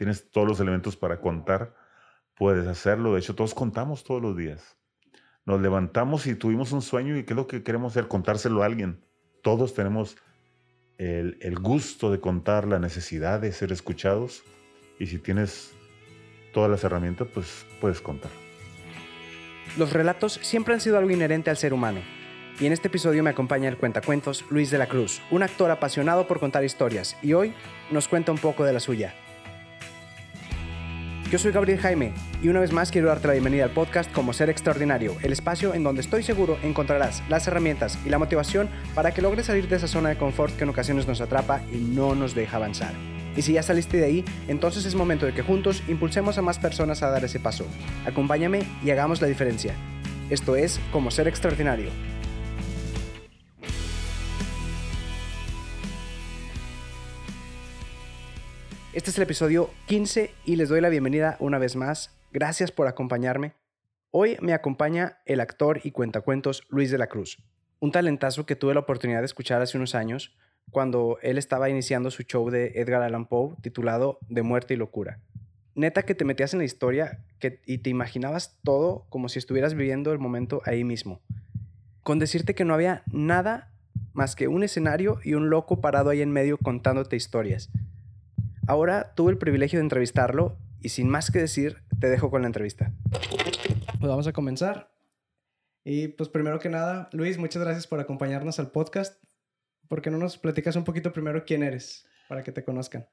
tienes todos los elementos para contar, puedes hacerlo. De hecho, todos contamos todos los días. Nos levantamos y tuvimos un sueño y ¿qué es lo que queremos hacer? Contárselo a alguien. Todos tenemos el, el gusto de contar, la necesidad de ser escuchados. Y si tienes todas las herramientas, pues puedes contar. Los relatos siempre han sido algo inherente al ser humano. Y en este episodio me acompaña el cuentacuentos Luis de la Cruz, un actor apasionado por contar historias, y hoy nos cuenta un poco de la suya. Yo soy Gabriel Jaime y una vez más quiero darte la bienvenida al podcast Como Ser Extraordinario, el espacio en donde estoy seguro encontrarás las herramientas y la motivación para que logres salir de esa zona de confort que en ocasiones nos atrapa y no nos deja avanzar. Y si ya saliste de ahí, entonces es momento de que juntos impulsemos a más personas a dar ese paso. Acompáñame y hagamos la diferencia. Esto es Como Ser Extraordinario. Este es el episodio 15 y les doy la bienvenida una vez más. Gracias por acompañarme. Hoy me acompaña el actor y cuentacuentos Luis de la Cruz, un talentazo que tuve la oportunidad de escuchar hace unos años cuando él estaba iniciando su show de Edgar Allan Poe titulado De muerte y locura. Neta que te metías en la historia y te imaginabas todo como si estuvieras viviendo el momento ahí mismo. Con decirte que no había nada más que un escenario y un loco parado ahí en medio contándote historias. Ahora tuve el privilegio de entrevistarlo y sin más que decir, te dejo con la entrevista. Pues vamos a comenzar. Y pues primero que nada, Luis, muchas gracias por acompañarnos al podcast. ¿Por qué no nos platicas un poquito primero quién eres para que te conozcan?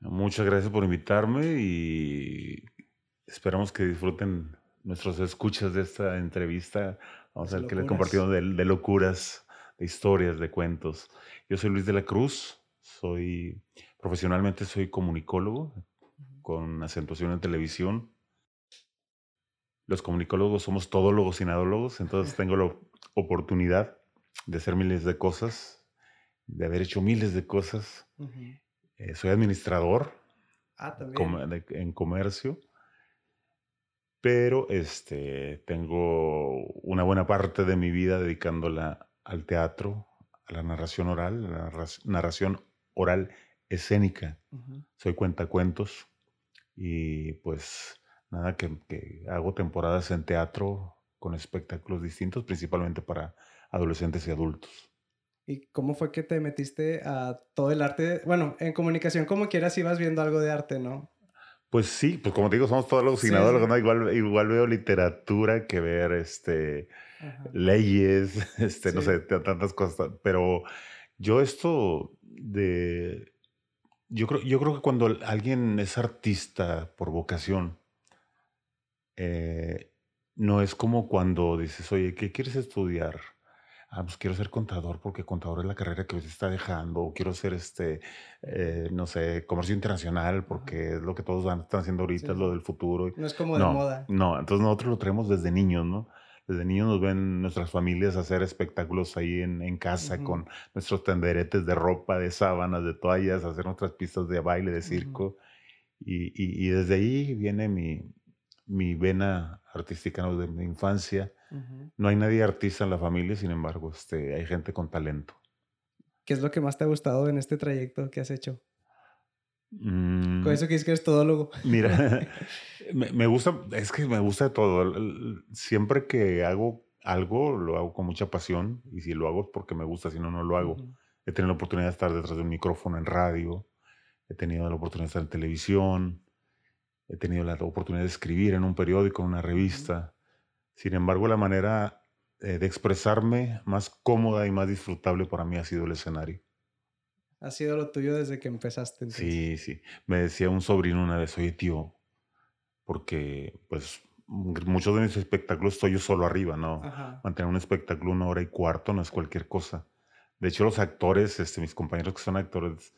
Muchas gracias por invitarme y esperamos que disfruten nuestros escuchas de esta entrevista. Vamos a ver qué les compartimos de, de locuras, de historias, de cuentos. Yo soy Luis de la Cruz, soy profesionalmente soy comunicólogo con acentuación en televisión. Los comunicólogos somos todólogos y nadólogos, entonces tengo la oportunidad de hacer miles de cosas, de haber hecho miles de cosas. Eh, soy administrador Ah, también. en comercio, pero este, tengo una buena parte de mi vida dedicándola al teatro, a la narración oral, a la narra- narración oral escénica. Ujú. Soy cuentacuentos y pues nada, que, que hago temporadas en teatro con espectáculos distintos, principalmente para adolescentes y adultos. ¿Y cómo fue que te metiste a todo el arte? Bueno, en comunicación como quieras ibas viendo algo de arte, ¿no? Pues sí, pues como te digo, somos todos los Sí. ¿no? Igual, igual veo literatura que ver este, Ajá. leyes, este, no sé, tantas cosas. Pero yo esto de... Yo creo, yo creo que cuando alguien es artista por vocación, eh, no es como cuando dices, oye, ¿qué quieres estudiar? Ah, pues quiero ser contador porque contador es la carrera que se está dejando. O quiero ser, este, eh, no sé, comercio internacional porque es lo que todos están haciendo ahorita, Sí, es lo del futuro. No es como de moda. no, entonces nosotros lo traemos desde niños, ¿no? Desde niños nos ven nuestras familias hacer espectáculos ahí en, en casa Ujú. con nuestros tenderetes de ropa, de sábanas, de toallas, hacer nuestras pistas de baile, de circo. Y, y- y desde ahí viene mi, mi vena artística ¿no? de mi infancia. Ujú. No hay nadie artista en la familia, sin embargo, este, hay gente con talento. ¿Qué es lo que más te ha gustado en este trayecto que has hecho? Mm, Con eso que dices que eres todólogo. Mira, me, me gusta, es que me gusta de todo. Siempre que hago algo, lo hago con mucha pasión. Y si lo hago es porque me gusta, si no, no lo hago. Ujú. He tenido la oportunidad de estar detrás de un micrófono en radio. He tenido la oportunidad de estar en televisión. He tenido la oportunidad de escribir en un periódico, en una revista. Sin embargo, la manera eh, de expresarme más cómoda y más disfrutable para mí ha sido el escenario. Ha sido lo tuyo desde que empezaste. entonces. Sí, sí. Me decía un sobrino una vez, oye tío, porque pues muchos de mis espectáculos estoy yo solo arriba, ¿no? Ajá. Mantener un espectáculo una hora y cuarto no es cualquier cosa. De hecho, los actores, este, mis compañeros que son actores,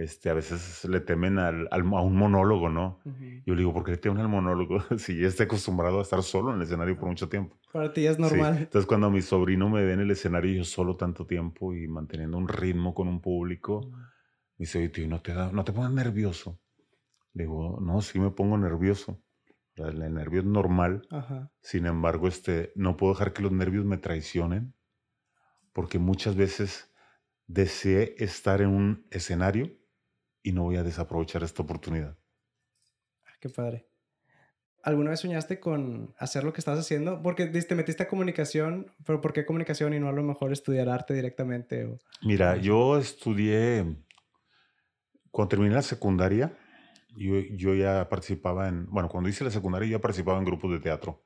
este, a veces le temen al, al- a un monólogo, ¿no? Ujú. Yo le digo, ¿por qué le temen al monólogo? si ya está acostumbrado a estar solo en el escenario por mucho tiempo. Para ti es Sí. normal. Entonces, cuando mi sobrino me ve en el escenario yo solo tanto tiempo y manteniendo un ritmo con un público, Ujú. me dice, oye, tío, ¿no te, da, ¿no te pones nervioso? Le digo, no, sí me pongo nervioso. Sea, el nervio es normal. Ajá. Sin embargo, este, no puedo dejar que los nervios me traicionen porque muchas veces deseé estar en un escenario y no voy a desaprovechar esta oportunidad. Qué padre. ¿Alguna vez soñaste con hacer lo que estás haciendo? Porque te metiste a comunicación, pero ¿por qué comunicación y no a lo mejor estudiar arte directamente? Mira, yo estudié, cuando terminé la secundaria, yo, ya participaba en, bueno, cuando hice la secundaria yo ya participaba en grupos de teatro.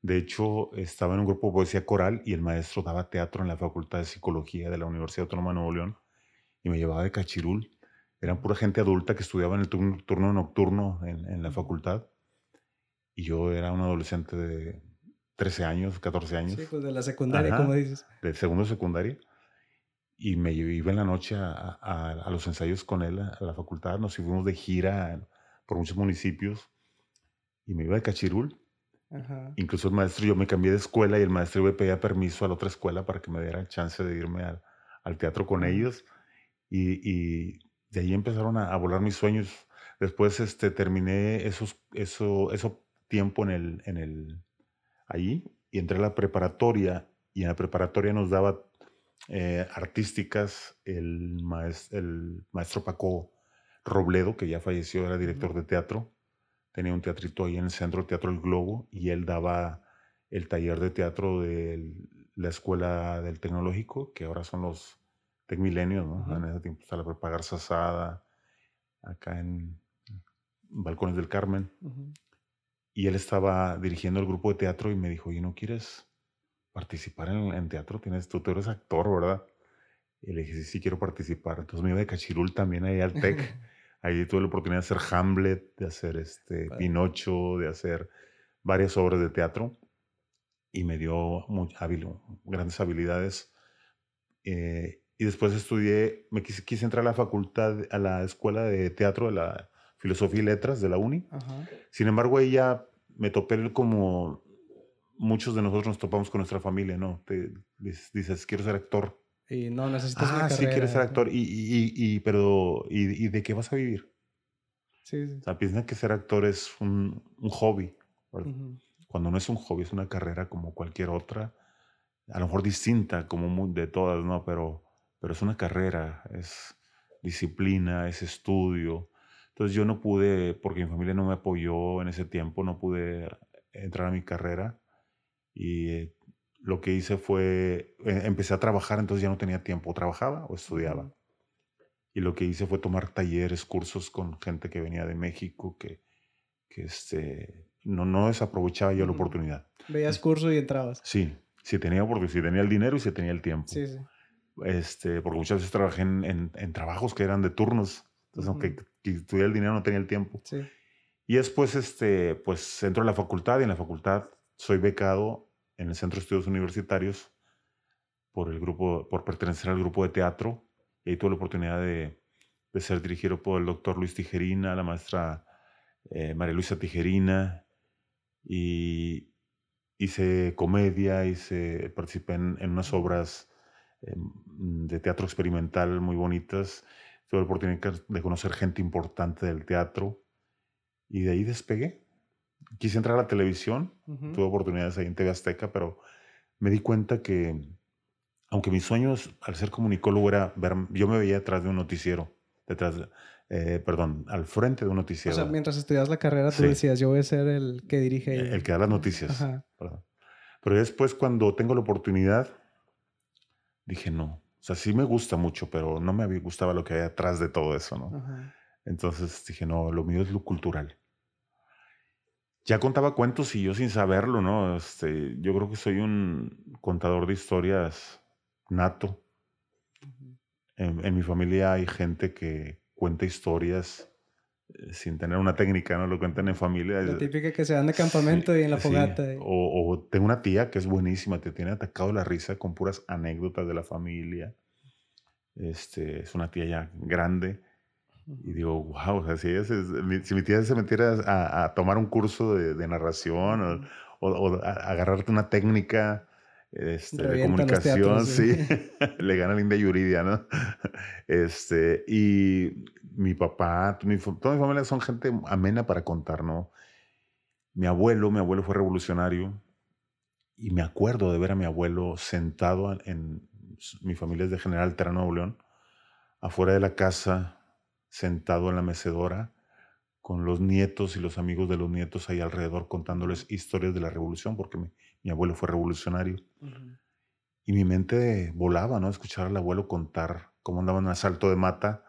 De hecho, estaba en un grupo de poesía coral y el maestro daba teatro en la Facultad de Psicología de la Universidad Autónoma de Nuevo León y me llevaba de cachirul. Eran pura gente adulta que estudiaba en el turno, nocturno en, la facultad y yo era un adolescente de 13 años, 14 años. Sí, pues de la secundaria, como dices. De segundo secundaria. Y me iba en la noche a, a, los ensayos con él a, la facultad. Nos fuimos de gira por muchos municipios y me iba de cachirul. Ajá. Incluso el maestro, yo me cambié de escuela y el maestro me pedía permiso a la otra escuela para que me diera chance de irme al, al teatro con ellos. Y, y, de ahí empezaron a, volar mis sueños. Después este, terminé esos, eso, eso tiempo en el, en el, ahí y entré a la preparatoria y en la preparatoria nos daba eh, artísticas el, maestro, el maestro Paco Robledo, que ya falleció, era director de teatro, tenía un teatrito ahí en el centro, el Teatro El Globo, y él daba el taller de teatro de la Escuela del Tecnológico, que ahora son los Tecmilenios, ¿no? En ese tiempo estaba la Prepa Asada, acá en Balcones del Carmen. Y él estaba dirigiendo el grupo de teatro y me dijo, ¿y no quieres participar en, teatro? Tienes, tú, eres actor, ¿verdad? Y le dije, sí, sí quiero participar. Entonces me iba de Cachirul también ahí al TEC. ahí tuve la oportunidad de hacer Hamlet, de hacer este, Pinocho, de hacer varias obras de teatro. Y me dio muy grandes habilidades. Eh, y después estudié, me quise, quise, entrar a la facultad, a la escuela de teatro de la Filosofía y Letras de la Uni. Sin embargo, ella me topé como muchos de nosotros nos topamos con nuestra familia, ¿no? Te dices, quiero ser actor. Y no necesitas ah, sí, quieres ser actor. Y, y, y pero, y, de qué vas a vivir? Sí, sí. O sea, piensan que ser actor es un, un hobby. Cuando no es un hobby, es una carrera como cualquier otra. A lo mejor distinta, como de todas, ¿no? Pero, pero es una carrera, es disciplina, es estudio, entonces yo no pude, porque mi familia no me apoyó en ese tiempo, no pude entrar a mi carrera y lo que hice fue, eh, empecé a trabajar, entonces ya no tenía tiempo, trabajaba o estudiaba. Y lo que hice fue tomar talleres, cursos con gente que venía de México, que, que este, no, no desaprovechaba yo la oportunidad. Veías curso y entrabas. Sí, sí tenía, porque sí tenía el dinero y sí tenía el tiempo. Sí, sí. Este, porque muchas veces trabajé en, en trabajos que eran de turnos entonces, aunque tuviera el dinero, no tenía el tiempo. Sí. Y después, este, pues, entro a la facultad y en la facultad soy becado en el Centro de Estudios Universitarios por, el grupo, por pertenecer al grupo de teatro. Y ahí tuve la oportunidad de, de ser dirigido por el doctor Luis Tijerina, la maestra eh, María Luisa Tijerina. Y hice comedia, hice, participé en, en unas obras de teatro experimental muy bonitas tuve la oportunidad de conocer gente importante del teatro y de ahí despegué. Quise entrar a la televisión, tuve oportunidades ahí en TV Azteca, pero me di cuenta que, aunque mis sueños al ser comunicólogo era ver, yo me veía detrás de un noticiero, detrás, eh, perdón, al frente de un noticiero. O sea, mientras estudias la carrera, tú decías, yo voy a ser el que dirige. El, el que da las noticias. Pero después, cuando tengo la oportunidad, dije, no, o sea, sí me gusta mucho, pero no me gustaba lo que hay atrás de todo eso, ¿no? Entonces dije, no, lo mío es lo cultural. Ya contaba cuentos y yo sin saberlo, ¿no? Este, yo creo que soy un contador de historias nato. en, mi familia hay gente que cuenta historias sin tener una técnica, ¿no? Lo cuentan en familia. La típica que se dan de campamento y en la fogata. O, tengo una tía que es buenísima, te tiene atacado la risa con puras anécdotas de la familia. Este, es una tía ya grande. Y digo, wow, o sea, si, si, mi tía se metiera a, tomar un curso de, narración o, agarrarte una técnica este, de comunicación, sí, le gana Linda Yuridia, ¿no? Este, y mi papá, mi, toda mi familia son gente amena para contar, ¿no? Mi abuelo, mi abuelo fue revolucionario y me acuerdo de ver a mi abuelo sentado en, mi familia es de General Nuevo León, afuera de la casa, sentado en la mecedora, con los nietos y los amigos de los nietos ahí alrededor contándoles historias de la revolución, porque mi, abuelo fue revolucionario. Y mi mente volaba, ¿no? Escuchar al abuelo contar cómo andaba en un asalto de mata.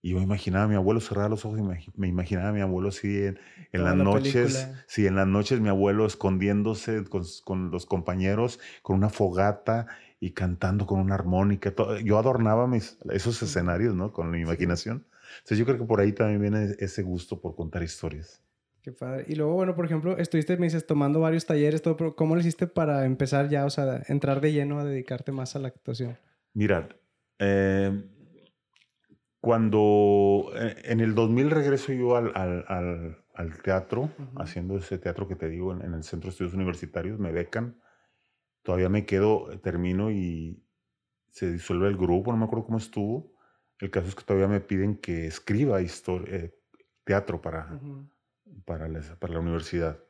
Y yo imaginaba a mi abuelo cerrar los ojos y me, imaginaba a mi abuelo así en, las noches. Sí, en las noches mi abuelo escondiéndose con, con, los compañeros, con una fogata y cantando con una armónica. Yo adornaba mis, esos escenarios, ¿no? Con mi imaginación. Entonces yo creo que por ahí también viene ese gusto por contar historias. Qué padre. Y luego, bueno, por ejemplo, estuviste, me dices, tomando varios talleres, todo, pero ¿cómo lo hiciste para empezar ya, o sea, entrar de lleno a dedicarte más a la actuación? Mira, eh, cuando eh, en el 2000 regreso yo al, al, al, teatro, haciendo ese teatro que te digo en, en, el Centro de Estudios Universitarios, me becan todavía me quedo, termino y se disuelve el grupo, no me acuerdo cómo estuvo. El caso es que todavía me piden que escriba eh, teatro para, para, la, universidad.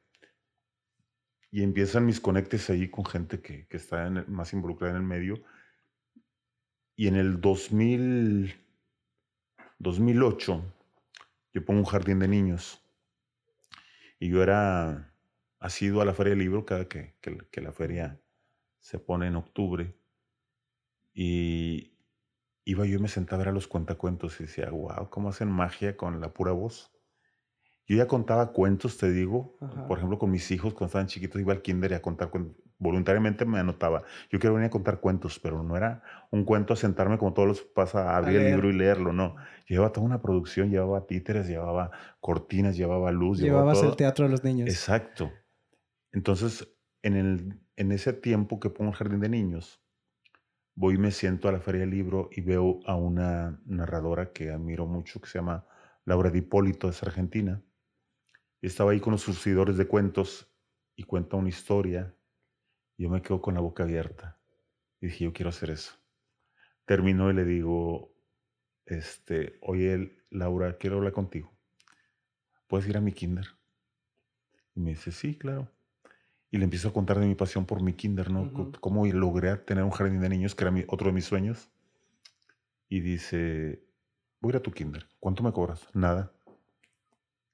Y empiezan mis conectes ahí con gente que, está más involucrada en el medio. Y en el 2000, 2008, yo pongo un jardín de niños. Y yo era asiduo a la feria del libro cada que la feria se pone en octubre y iba yo y me sentaba a ver a los cuentacuentos y decía, wow, cómo hacen magia con la pura voz. Yo ya contaba cuentos, te digo, por ejemplo, con mis hijos cuando estaban chiquitos iba al kinder y a contar cuentos. Voluntariamente me anotaba. Yo quiero venir a contar cuentos, pero no era un cuento a sentarme como todos los pasa a abrir el libro y leerlo, no. Llevaba toda una producción, llevaba títeres, llevaba cortinas, llevaba luz. Llevabas el teatro a los niños. Exacto. Entonces, en el en ese tiempo que pongo el jardín de niños, voy y me siento a la feria del libro y veo a una narradora que admiro mucho, que se llama Laura Di Hipólito, es argentina. Estaba ahí con los surcidores de cuentos y cuenta una historia. Y yo me quedo con la boca abierta. Y dije, yo quiero hacer eso. Termino y le digo, este, oye, Laura, quiero hablar contigo. ¿Puedes ir a mi kinder? Y me dice, sí, claro y le empiezo a contar de mi pasión por mi kinder, ¿no? Cómo logré tener un jardín de niños, que era otro de mis sueños. Y dice, voy a ir a tu kinder, ¿cuánto me cobras? Nada.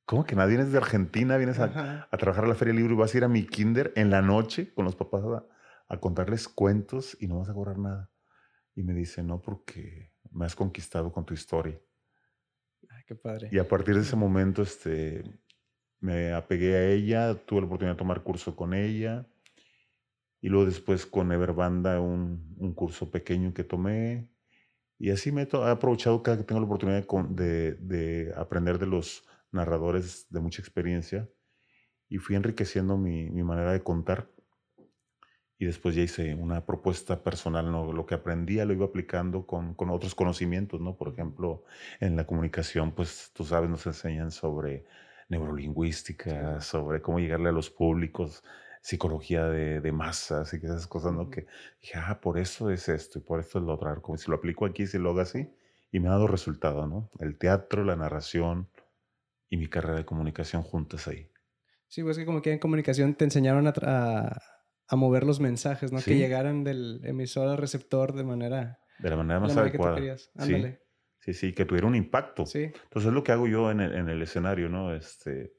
¿Cómo que nadie vienes de Argentina, vienes a, trabajar a la Feria Libre y vas a ir a mi kinder en la noche con los papás a, contarles cuentos y no vas a cobrar nada? Y me dice, no, porque me has conquistado con tu historia. Ay, qué padre. Y a partir de ese momento, este, me apegué a ella, tuve la oportunidad de tomar curso con ella y luego después con Everbanda un, un curso pequeño que tomé y así me he, aprovechado cada que tengo la oportunidad de, de, aprender de los narradores de mucha experiencia y fui enriqueciendo mi, mi, manera de contar y después ya hice una propuesta personal, ¿no? lo que aprendía lo iba aplicando con, con otros conocimientos, ¿no? por ejemplo en la comunicación pues tú sabes nos enseñan sobre neurolingüística, sobre cómo llegarle a los públicos, psicología de, de masas y esas cosas, ¿no? Que dije, ah, por eso es esto y por esto es lo otro. Como si lo aplico aquí, si lo hago así, y me ha dado resultado, ¿no? El teatro, la narración y mi carrera de comunicación juntas ahí. Sí, pues que como que en comunicación te enseñaron a, a, mover los mensajes, ¿no? Que llegaran del emisor al receptor de manera... De la manera más adecuada. Sí. Sí, sí, que tuviera un impacto. Sí. Entonces es lo que hago yo en el, en el escenario, ¿no? Este,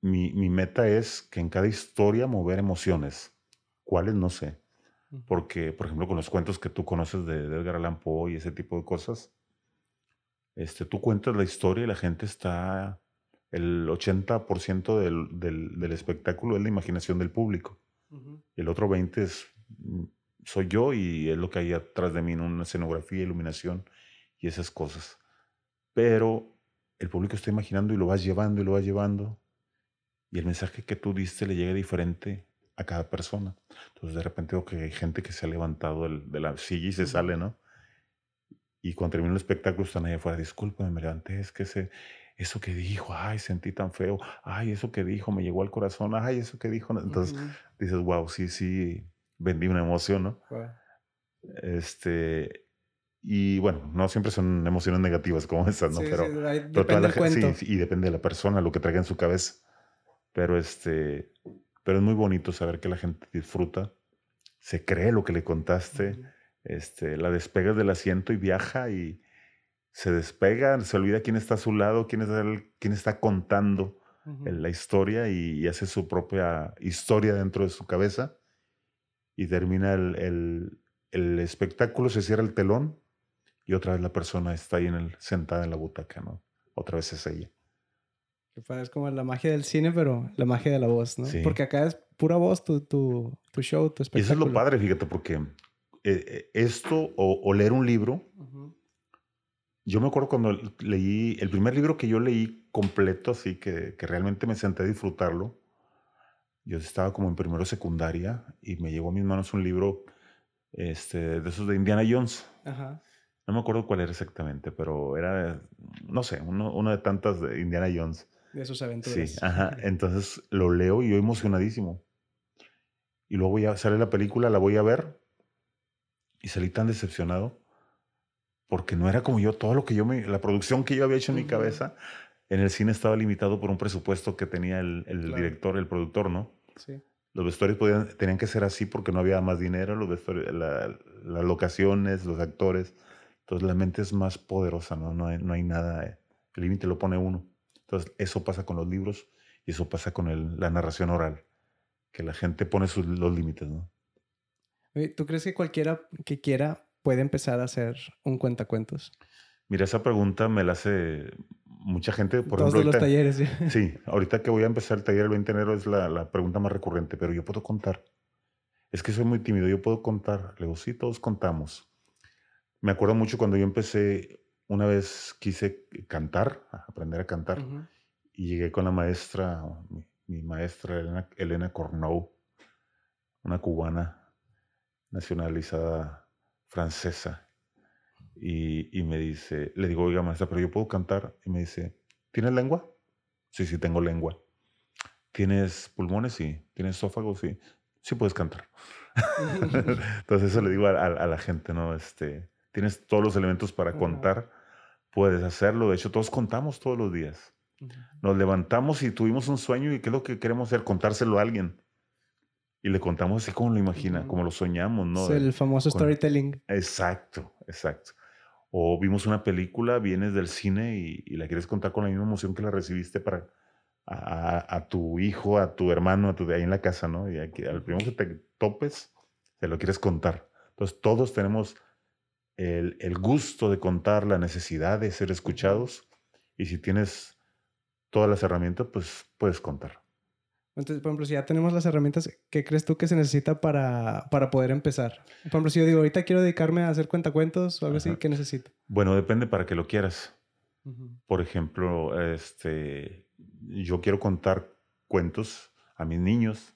mi, mi, meta es que en cada historia mover emociones. ¿Cuáles? No sé. Porque, por ejemplo, con los cuentos que tú conoces de, Edgar Allan Poe y ese tipo de cosas, este, tú cuentas la historia y la gente está... El 80% del, del, del, espectáculo es la imaginación del público. El otro 20% es mm, soy yo y es lo que hay atrás de mí, en una escenografía, iluminación y esas cosas. Pero el público está imaginando y lo vas llevando y lo vas llevando. Y el mensaje que tú diste le llega diferente a cada persona. Entonces de repente veo que hay gente que se ha levantado de la silla y se sale, ¿no? Y cuando termina el espectáculo están ahí afuera, discúlpame, me levanté, es que ese, eso que dijo, ay, sentí tan feo, ay, eso que dijo me llegó al corazón, ay, eso que dijo. Entonces dices, wow, sí, sí, vendí una emoción, ¿no? Este, y bueno, no siempre son emociones negativas como esas, ¿no? pero, depende la, sí, y depende de la persona, lo que traiga en su cabeza. Pero este, pero es muy bonito saber que la gente disfruta, se cree lo que le contaste, este, la despegas del asiento y viaja y se despega, se olvida quién está a su lado, quién, es el, quién está contando la historia y, hace su propia historia dentro de su cabeza y termina el, el, espectáculo, se cierra el telón y otra vez la persona está ahí en el, sentada en la butaca, ¿no? Otra vez es ella. Es como la magia del cine, pero la magia de la voz, ¿no? Porque acá es pura voz tu, tu, tu show, tu espectáculo. Y eso es lo padre, fíjate, porque eh, eh, esto o, leer un libro, yo me acuerdo cuando leí, el primer libro que yo leí completo, así que, que realmente me senté a disfrutarlo, yo estaba como en primero secundaria y me llegó a mis manos un libro este, de esos de Indiana Jones. Ajá. No me acuerdo cuál era exactamente, pero era, no sé, uno, uno de tantas de Indiana Jones. De sus aventuras. Sí, ajá. Entonces lo leo y yo emocionadísimo. Y luego ya sale la película, la voy a ver y salí tan decepcionado porque no era como yo, todo lo que yo me, la producción que yo había hecho en mi cabeza, en el cine estaba limitado por un presupuesto que tenía el, el director, el productor, ¿no? Sí. Los vestuarios podían, tenían que ser así porque no había más dinero, los las locaciones, los actores. Entonces la mente es más poderosa, ¿no? No hay, no hay nada, eh, el límite lo pone uno. Entonces, eso pasa con los libros y eso pasa con el, la narración oral, que la gente pone sus, los límites, ¿no? ¿Tú crees que cualquiera que quiera puede empezar a hacer un cuentacuentos? Mira, esa pregunta me la hace mucha gente. Por Todos ejemplo, los talleres. ¿sí? sí, ahorita que voy a empezar el taller el 20 de enero es la, la, pregunta más recurrente, pero yo puedo contar. Es que soy muy tímido, yo puedo contar. Le digo, sí, todos contamos. Me acuerdo mucho cuando yo empecé una vez quise cantar, aprender a cantar, y llegué con la maestra, mi, maestra Elena, Elena Cornou, una cubana nacionalizada francesa, y, me dice, le digo, oiga maestra, pero yo puedo cantar, y me dice, ¿tienes lengua? Sí, sí, tengo lengua. ¿Tienes pulmones? Sí. ¿Tienes esófago? Sí. Sí puedes cantar. Entonces eso le digo a, la gente, ¿no? Este, tienes todos los elementos para contar, puedes hacerlo. De hecho, todos contamos todos los días. Nos levantamos y tuvimos un sueño y ¿qué es lo que queremos hacer? Contárselo a alguien. Y le contamos así como lo imagina, como lo soñamos, ¿no? Es el famoso storytelling. Exacto, exacto. O vimos una película, vienes del cine y, la quieres contar con la misma emoción que la recibiste para a, tu hijo, a tu hermano, a tu de ahí en la casa, ¿no? Y aquí, al primero que te topes, te lo quieres contar. Entonces todos tenemos el, gusto de contar, la necesidad de ser escuchados. Y si tienes todas las herramientas, pues puedes contar. Entonces, por ejemplo, si ya tenemos las herramientas, ¿qué crees tú que se necesita para, para poder empezar? Por ejemplo, si yo digo, ahorita quiero dedicarme a hacer cuentacuentos o algo así, ¿qué necesito? Bueno, depende para que lo quieras. Por ejemplo, este, yo quiero contar cuentos a mis niños.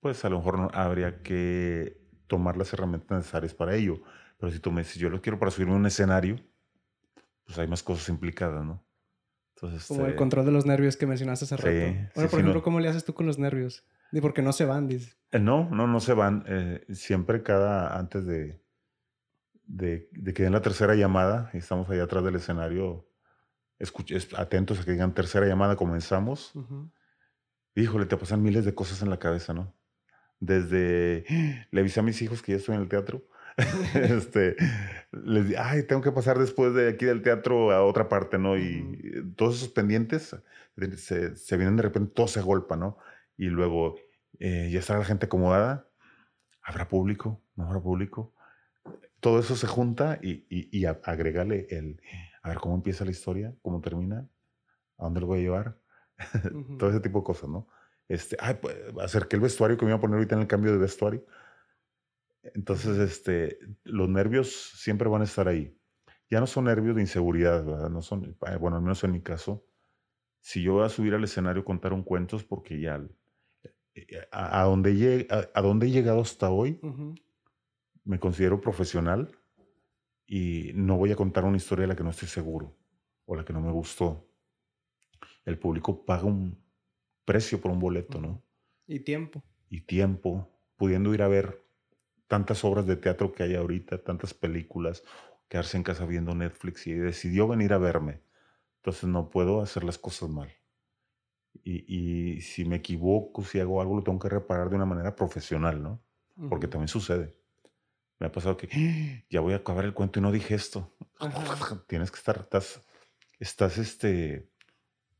Pues a lo mejor no, habría que tomar las herramientas necesarias para ello. Pero si tú me dices, yo lo quiero para subirme a un escenario, pues hay más cosas implicadas, ¿no? Entonces, Como el este control de los nervios que mencionaste hace rato. Bueno, por ejemplo, ¿cómo le haces tú con los nervios? ¿Y por qué no se van? Dice. Eh, no, no, no se van. Eh, siempre cada, antes de, de, que den la tercera llamada, y estamos allá atrás del escenario, atentos a que digan tercera llamada, comenzamos. Híjole, te pasan miles de cosas en la cabeza, ¿no? Desde, le avisé a mis hijos que ya estoy en el teatro, este, les di, ay, tengo que pasar después de aquí del teatro a otra parte, ¿no? Y todos esos pendientes se, vienen de repente, todo se agolpa, ¿no? Y luego eh, ya está la gente acomodada, ¿habrá público? ¿No habrá público? Todo eso se junta y, y, agrégale el, a ver cómo empieza la historia, cómo termina, a dónde lo voy a llevar, todo ese tipo de cosas, ¿no? Este, ay, pues, acerqué el vestuario que me iba a poner ahorita en el cambio de vestuario entonces, este, los nervios siempre van a estar ahí. Ya no son nervios de inseguridad, ¿verdad? No son, eh, bueno, al menos en mi caso, si yo voy a subir al escenario a contar un cuento es porque ya eh, a, donde, a, donde he llegado hasta hoy, me considero profesional y no voy a contar una historia de la que no estoy seguro o la que no me gustó. El público paga un precio por un boleto, ¿no? Y tiempo. Y tiempo, pudiendo ir a ver tantas obras de teatro que hay ahorita, tantas películas, quedarse en casa viendo Netflix y decidió venir a verme. Entonces no puedo hacer las cosas mal. Y, si me equivoco, si hago algo, lo tengo que reparar de una manera profesional, ¿no? Porque también sucede. Me ha pasado que ya voy a acabar el cuento y no dije esto. Tienes que estar, estás, estás este,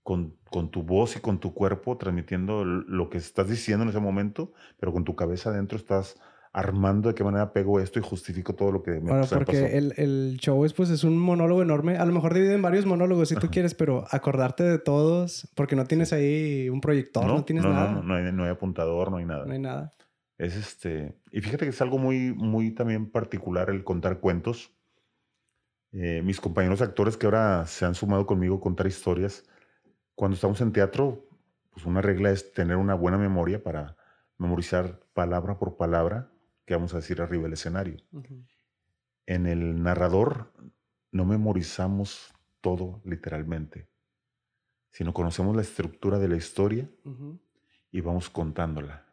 con, con, tu voz y con tu cuerpo transmitiendo lo que estás diciendo en ese momento, pero con tu cabeza adentro estás armando de qué manera pego esto y justifico todo lo que me, bueno, porque El, el, show es, pues, es un monólogo enorme. A lo mejor divide en varios monólogos si tú quieres, pero acordarte de todos, porque no tienes ahí un proyector, no, tienes nada. No, no, hay, no hay apuntador, no hay nada. No hay nada. Es este... Y fíjate que es algo muy, muy también particular el contar cuentos. Eh, mis compañeros actores que ahora se han sumado conmigo a contar historias, cuando estamos en teatro, pues una regla es tener una buena memoria para memorizar palabra por palabra que vamos a decir arriba del escenario. En el narrador no memorizamos todo literalmente, sino conocemos la estructura de la historia y vamos contándola.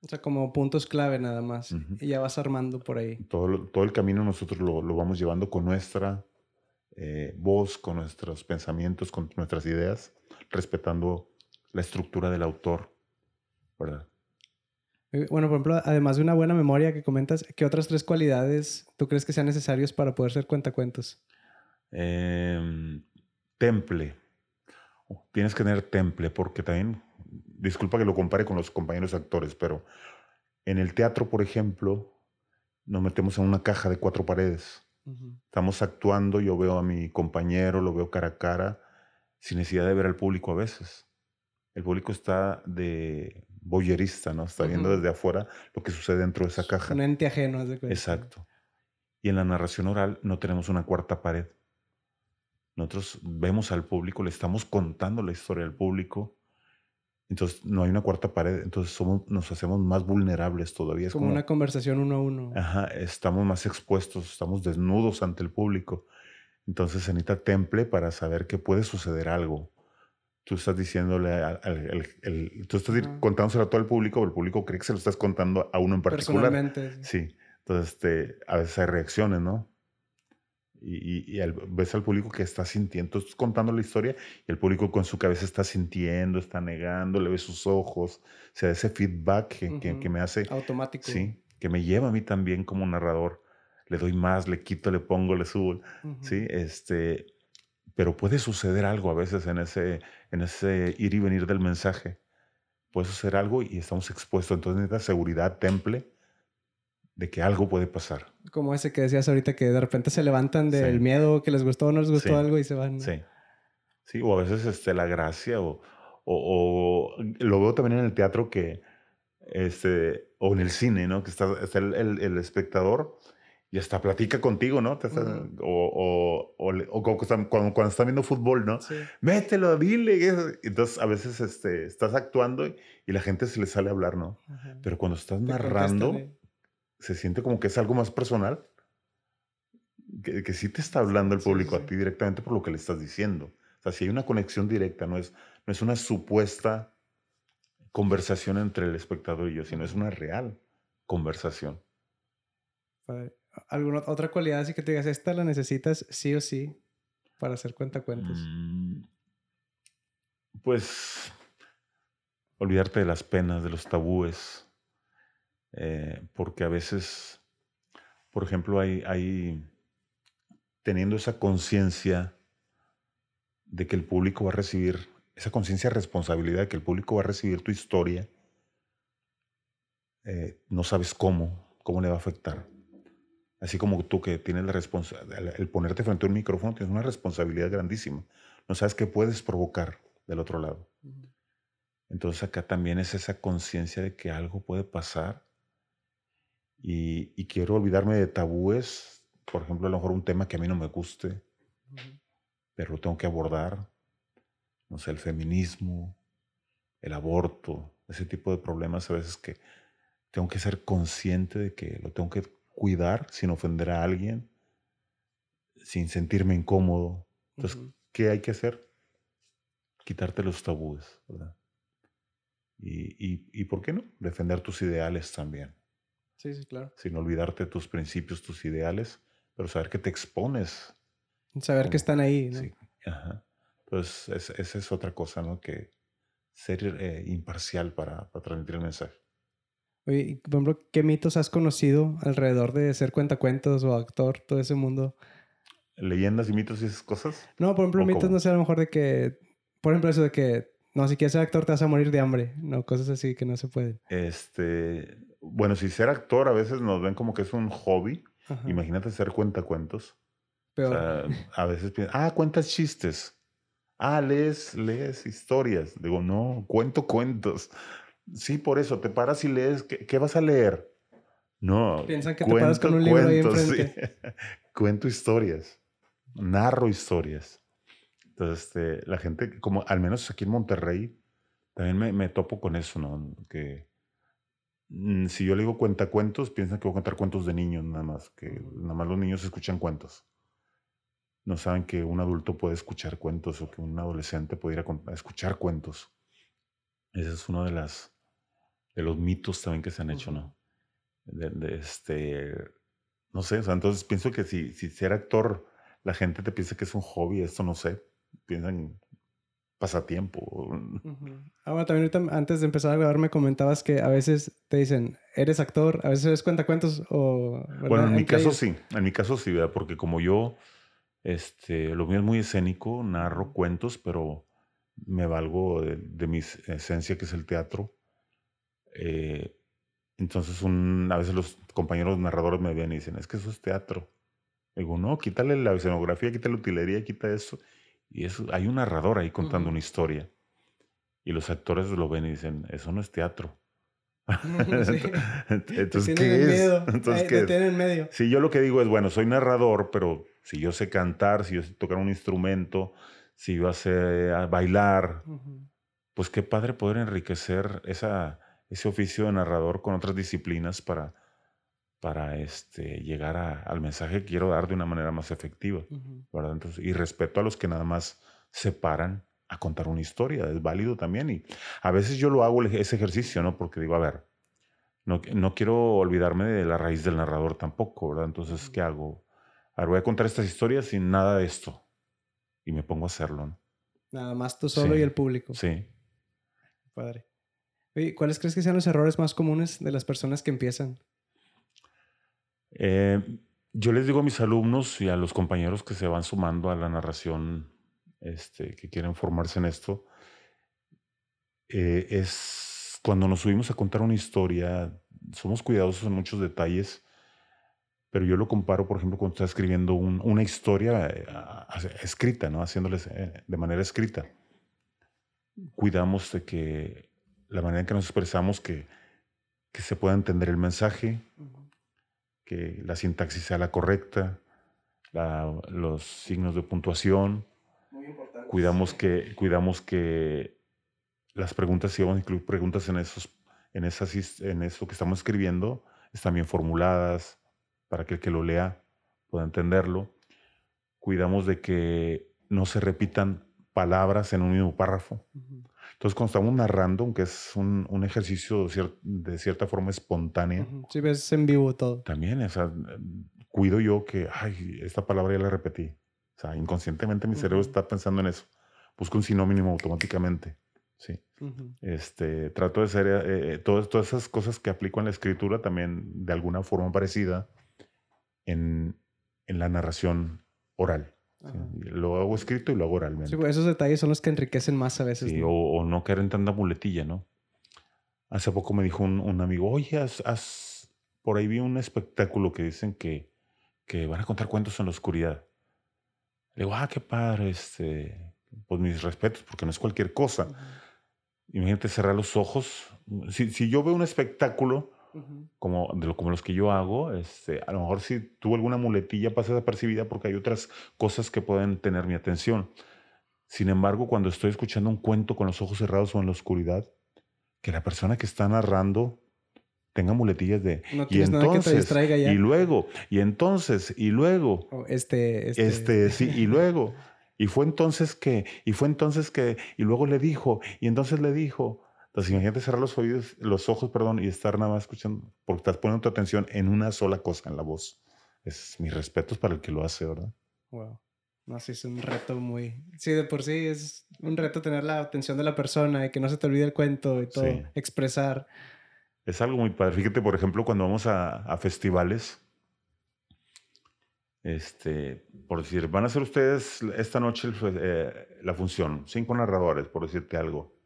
O sea, como puntos clave nada más. Y ya vas armando por ahí. Todo, todo el camino nosotros lo, lo vamos llevando con nuestra eh, voz, con nuestros pensamientos, con nuestras ideas, respetando la estructura del autor, ¿verdad? Eh, bueno, por ejemplo, además de una buena memoria que comentas, ¿qué otras tres cualidades tú crees que sean necesarios para poder ser cuentacuentos? Eh, temple. Tienes que tener temple, porque también, disculpa que lo compare con los compañeros actores, pero en el teatro, por ejemplo, nos metemos en una caja de cuatro paredes. Estamos actuando, yo veo a mi compañero, lo veo cara a cara, sin necesidad de ver al público a veces. El público está de boyerista, ¿no? Está viendo desde afuera lo que sucede dentro de esa caja. Un ente ajeno, es de Exacto. Y en la narración oral no tenemos una cuarta pared. Nosotros vemos al público, le estamos contando la historia al público. Entonces no hay una cuarta pared, entonces somos, nos hacemos más vulnerables todavía. Es como, una conversación uno a uno. Ajá, estamos más expuestos, estamos desnudos ante el público. Entonces se necesita temple para saber que puede suceder algo tú estás diciéndole al, el, tú estás contándoselo a todo el público, el público cree que se lo estás contando a uno en particular. Personalmente. Sí. Entonces, este, a veces hay reacciones, ¿no? Y, y, ves al público que está sintiendo, tú estás contando la historia y el público con su cabeza está sintiendo, está negando, le ves sus ojos, o sea, ese feedback que, que, me hace... Automático. Sí, que me lleva a mí también como narrador. Le doy más, le quito, le pongo, le subo, ¿sí? Este, pero puede suceder algo a veces en ese, en ese ir y venir del mensaje. Puede suceder algo y estamos expuestos. Entonces necesita seguridad, temple, de que algo puede pasar. Como ese que decías ahorita, que de repente se levantan del miedo, que les gustó o no les gustó algo y se van. Sí. Sí, o a veces este, la gracia, o, o, lo veo también en el teatro que, este, o en el cine, ¿no? Que está, está el, el, el espectador y hasta platica contigo, ¿no? O, o, o, cuando, cuando, están viendo fútbol, ¿no? Mételo, dile. Entonces, a veces este, estás actuando y la gente se le sale a hablar, ¿no? Pero cuando estás narrando, se siente como que es algo más personal. Que, que sí te está hablando el público a ti directamente por lo que le estás diciendo. O sea, si hay una conexión directa, no es, no es una supuesta conversación entre el espectador y yo, sino es una real conversación. ¿Alguna otra cualidad así que te digas, esta la necesitas sí o sí para hacer cuentacuentos? Mm, pues olvidarte de las penas, de los tabúes, eh, porque a veces, por ejemplo, hay, hay teniendo esa conciencia de que el público va a recibir, esa conciencia de responsabilidad de que el público va a recibir tu historia, eh, no sabes cómo, cómo le va a afectar. Así como tú que tienes la responsabilidad, el ponerte frente a un micrófono, tienes una responsabilidad grandísima. No sabes qué puedes provocar del otro lado. Entonces acá también es esa conciencia de que algo puede pasar y, quiero olvidarme de tabúes, por ejemplo, a lo mejor un tema que a mí no me guste, pero lo tengo que abordar, no sé, el feminismo, el aborto, ese tipo de problemas a veces que tengo que ser consciente de que lo tengo que cuidar sin ofender a alguien, sin sentirme incómodo. Entonces, ¿qué hay que hacer? Quitarte los tabúes, ¿verdad? Y, y, ¿por qué no? Defender tus ideales también. Sí, sí, claro. Sin olvidarte tus principios, tus ideales, pero saber que te expones. Saber que están ahí, ¿no? Sí, ajá. Entonces, esa es otra cosa, ¿no? Que ser eh, imparcial para, para transmitir el mensaje. Oye, por ejemplo, ¿qué mitos has conocido alrededor de ser cuentacuentos o actor, todo ese mundo? ¿Leyendas y mitos y esas cosas? No, por ejemplo, mitos no sé, a lo mejor de que, por ejemplo, eso de que, no, si quieres ser actor te vas a morir de hambre, no, cosas así que no se pueden. Este, bueno, si ser actor a veces nos ven como que es un hobby. Imagínate ser cuentacuentos. Peor. O sea, a veces piensan, ah, cuentas chistes. Ah, lees, lees historias. Digo, no, cuento cuentos. Sí, por eso, te paras y lees. ¿Qué, vas a leer? No. Piensan que te paras con un libro ahí enfrente. cuento historias. Narro historias. Entonces, este, la gente, como al menos aquí en Monterrey, también me, me topo con eso, ¿no? Que mm, si yo le digo cuentacuentos, piensan que voy a contar cuentos de niños nada más, que nada más los niños escuchan cuentos no saben que un adulto puede escuchar cuentos o que un adolescente puede ir a, escuchar cuentos. Ese es uno de las de los mitos también que se han hecho, ¿no? De, este, no sé, o sea, entonces pienso que si, si ser actor, la gente te piensa que es un hobby, esto no sé, piensan pasatiempo. Ahora también ahorita antes de empezar a grabar me comentabas que a veces te dicen, eres actor, a veces eres cuentacuentos o... Bueno, en mi caso sí, en mi caso sí, ¿verdad? porque como yo este, lo mío es muy escénico, narro cuentos, pero me valgo de, mi esencia, que es el teatro. Eh, entonces, un, a veces los compañeros narradores me ven y dicen, es que eso es teatro. Digo, no, quítale la escenografía, quítale la utilería, quita eso. Y eso, hay un narrador ahí contando una historia. Y los actores lo ven y dicen, eso no es teatro. Entonces, ¿qué es? Entonces, ¿qué es? medio. Sí, yo lo que digo es, bueno, soy narrador, pero si yo sé cantar, si yo sé tocar un instrumento, si yo sé ah, bailar, pues qué padre poder enriquecer esa, ese oficio de narrador con otras disciplinas para, para este, llegar al mensaje que quiero dar de una manera más efectiva. Entonces, y respeto a los que nada más se paran a contar una historia, es válido también. Y a veces yo lo hago ese ejercicio, ¿no? Porque digo, a ver, no, no quiero olvidarme de la raíz del narrador tampoco, ¿verdad? Entonces, ¿qué hago? a ver, voy a contar estas historias sin nada de esto. Y me pongo a hacerlo, ¿no? Nada más tú solo y el público. Sí. Padre. ¿Cuáles crees que sean los errores más comunes de las personas que empiezan? Eh, yo les digo a mis alumnos y a los compañeros que se van sumando a la narración, este, que quieren formarse en esto, eh, es cuando nos subimos a contar una historia, somos cuidadosos en muchos detalles pero yo lo comparo, por ejemplo, cuando está escribiendo una historia eh, escrita, ¿no? Haciéndoles de manera escrita. Cuidamos de que la manera en que nos expresamos, que, que se pueda entender el mensaje, que la sintaxis sea la correcta, los signos de puntuación. Muy importante. Cuidamos que, cuidamos que las preguntas, si vamos a incluir preguntas en, esos, en, esas, en eso que estamos escribiendo, están bien formuladas, para que el que lo lea pueda entenderlo. Cuidamos de que no se repitan palabras en un mismo párrafo. Entonces, cuando estamos narrando, aunque es un, ejercicio de cierta forma espontáneo. Sí, ves en vivo todo. También, o sea, cuido yo que, ay, esta palabra ya la repetí. O sea, inconscientemente mi cerebro está pensando en eso. Busco un sinónimo automáticamente. Sí. este, trato de ser, eh, eh, todas, todas esas cosas que aplico en la escritura también de alguna forma parecida en, la narración oral. Lo hago escrito y lo hago oralmente. Sí, pues, esos detalles son los que enriquecen más a veces. ¿no? O, no caer en tanta muletilla, ¿no? Hace poco me dijo un, amigo, oye, haz, por ahí vi un espectáculo que dicen que, que van a contar cuentos en la oscuridad. Le digo, ah, qué padre, este, pues mis respetos, porque no es cualquier cosa. Imagínate cerrar los ojos. Si, si yo veo un espectáculo, como, de lo, como los que yo hago, este, a lo mejor si tuvo alguna muletilla pasa desapercibida porque hay otras cosas que pueden tener mi atención. Sin embargo, cuando estoy escuchando un cuento con los ojos cerrados o en la oscuridad, que la persona que está narrando tenga muletillas de y entonces y luego y entonces y luego este, este. este sí y luego y fue entonces que y fue entonces que y luego le dijo y entonces le dijo entonces, imagínate cerrar los oídos, los ojos, perdón, y estar nada más escuchando, porque estás poniendo tu atención en una sola cosa, en la voz. Es mis respetos para el que lo hace, ¿verdad? Wow. No, sí, es un reto muy... Sí, de por sí es un reto tener la atención de la persona y que no se te olvide el cuento y todo, expresar. Es algo muy padre. Fíjate, por ejemplo, cuando vamos a, festivales, este, por decir, van a hacer ustedes esta noche eh, la función, cinco narradores, por decirte algo.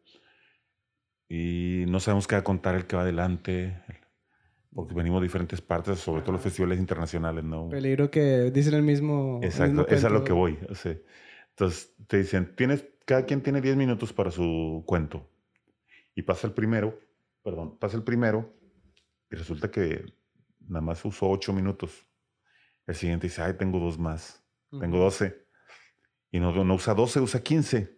Y no sabemos qué va a contar el que va adelante, porque venimos de diferentes partes, sobre todo los festivales internacionales, ¿no? Peligro que dicen el mismo. Exacto, es a lo que voy. entonces te dicen, tienes, cada quien tiene 10 minutos para su cuento. Y pasa el primero, perdón, pasa el primero y resulta que nada más usó 8 minutos. El siguiente dice, ay, tengo dos más, tengo 12. Y no, no usa 12, usa 15.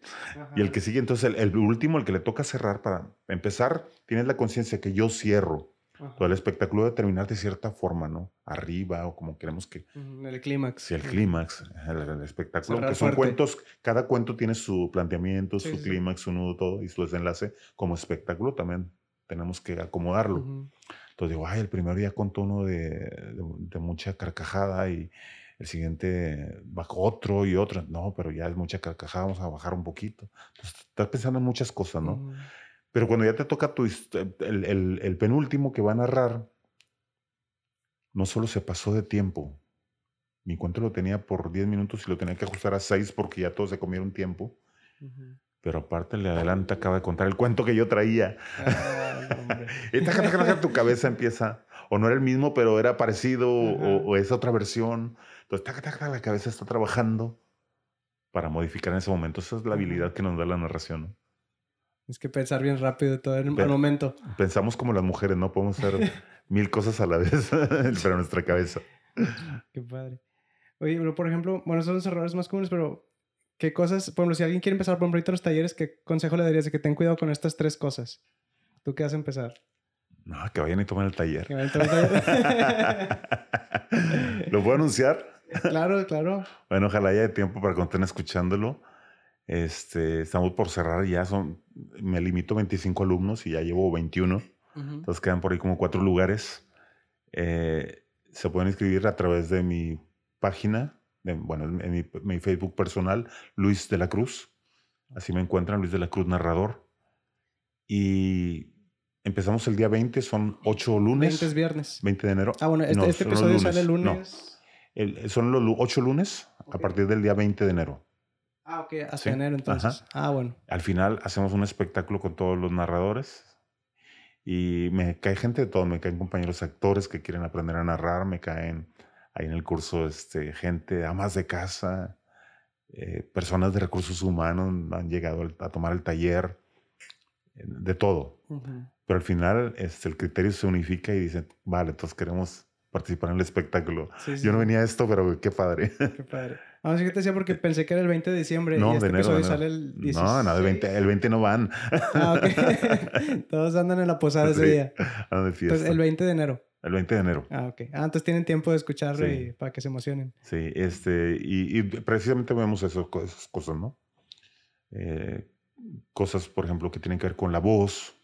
Y el que sigue, entonces el, el, último, el que le toca cerrar para empezar, tienes la conciencia que yo cierro todo el espectáculo debe terminar de cierta forma, ¿no? Arriba o como queremos que... El clímax. Sí, el clímax, el, espectáculo. que son cuentos, cada cuento tiene su planteamiento, su clímax, su nudo, todo, y su desenlace. Como espectáculo también tenemos que acomodarlo. Entonces digo, ay, el primero ya contó uno de, de, mucha carcajada y el siguiente bajó otro y otro. No, pero ya es mucha carcajada, vamos a bajar un poquito. Entonces, estás pensando en muchas cosas, ¿no? Pero cuando ya te toca tu, el, el, penúltimo que va a narrar, no solo se pasó de tiempo. Mi cuento lo tenía por 10 minutos y lo tenía que ajustar a 6 porque ya todos se comieron tiempo. Pero aparte le adelanta, acaba de contar el cuento que yo traía. y tu cabeza empieza, o no era el mismo, pero era parecido, o, es otra versión. Entonces, la cabeza está trabajando para modificar en ese momento. Esa es la habilidad que nos da la narración. Es que pensar bien rápido todo el momento. Pensamos como las mujeres, no podemos hacer mil cosas a la vez para nuestra cabeza. Qué padre. Oye, pero por ejemplo, bueno, son los errores más comunes, pero ¿qué cosas, por ejemplo, si alguien quiere empezar por ejemplo, los talleres, ¿qué consejo le darías de que ten cuidado con estas tres cosas? ¿Tú qué vas a empezar? No, que vayan y tomen el taller. Que vayan y tomen el taller. ¿Lo puedo anunciar? Claro, claro. Bueno, ojalá haya tiempo para que estén escuchándolo. Este, estamos por cerrar ya, son, me limito a 25 alumnos y ya llevo 21. Entonces quedan por ahí como cuatro lugares. Eh, se pueden inscribir a través de mi página, bueno, en mi, Facebook personal, Luis de la Cruz. Así me encuentran, Luis de la Cruz Narrador. Y empezamos el día 20, son 8 lunes. 20 es viernes. 20 de enero. Ah, bueno, este, este episodio sale el lunes. son los 8 lunes a partir del día 20 de enero. Ah, ok, hasta enero entonces. Ah, bueno. Al final hacemos un espectáculo con todos los narradores y me cae gente de todo, me caen compañeros actores que quieren aprender a narrar, me caen ahí en el curso este, gente, amas de casa, eh, personas de recursos humanos han llegado a tomar el taller, eh, de todo. Pero al final este, el criterio se unifica y dicen, vale, todos queremos participar en el espectáculo. Yo no venía a esto, pero qué padre. Qué padre. Vamos que te decía porque pensé que era el 20 de diciembre no, y este de enero, episodio sale el 16. No, no, el 20, el 20 no van. Ah, ok. Todos andan en la posada ese día. De. Entonces, el 20 de enero. El 20 de enero. Ah, ok. Ah, entonces tienen tiempo de escucharlo y para que se emocionen. Sí, este, y, precisamente vemos eso, esas cosas, ¿no? Eh, cosas, por ejemplo, que tienen que ver con la voz,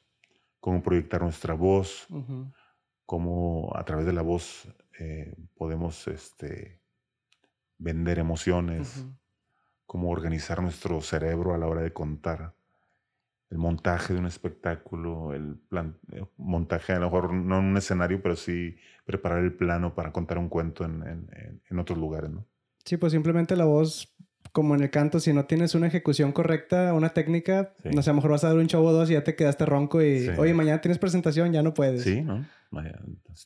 cómo proyectar nuestra voz, cómo a través de la voz eh, podemos este, vender emociones, cómo organizar nuestro cerebro a la hora de contar, el montaje de un espectáculo, el plan, eh, montaje a lo mejor no en un escenario, pero sí preparar el plano para contar un cuento en, en, otros lugares, ¿no? Sí, pues simplemente la voz como en el canto, si no tienes una ejecución correcta, una técnica, no sé, a lo mejor vas a dar un show o dos y ya te quedaste ronco y, oye, mañana tienes presentación, ya no puedes. Sí, ¿no?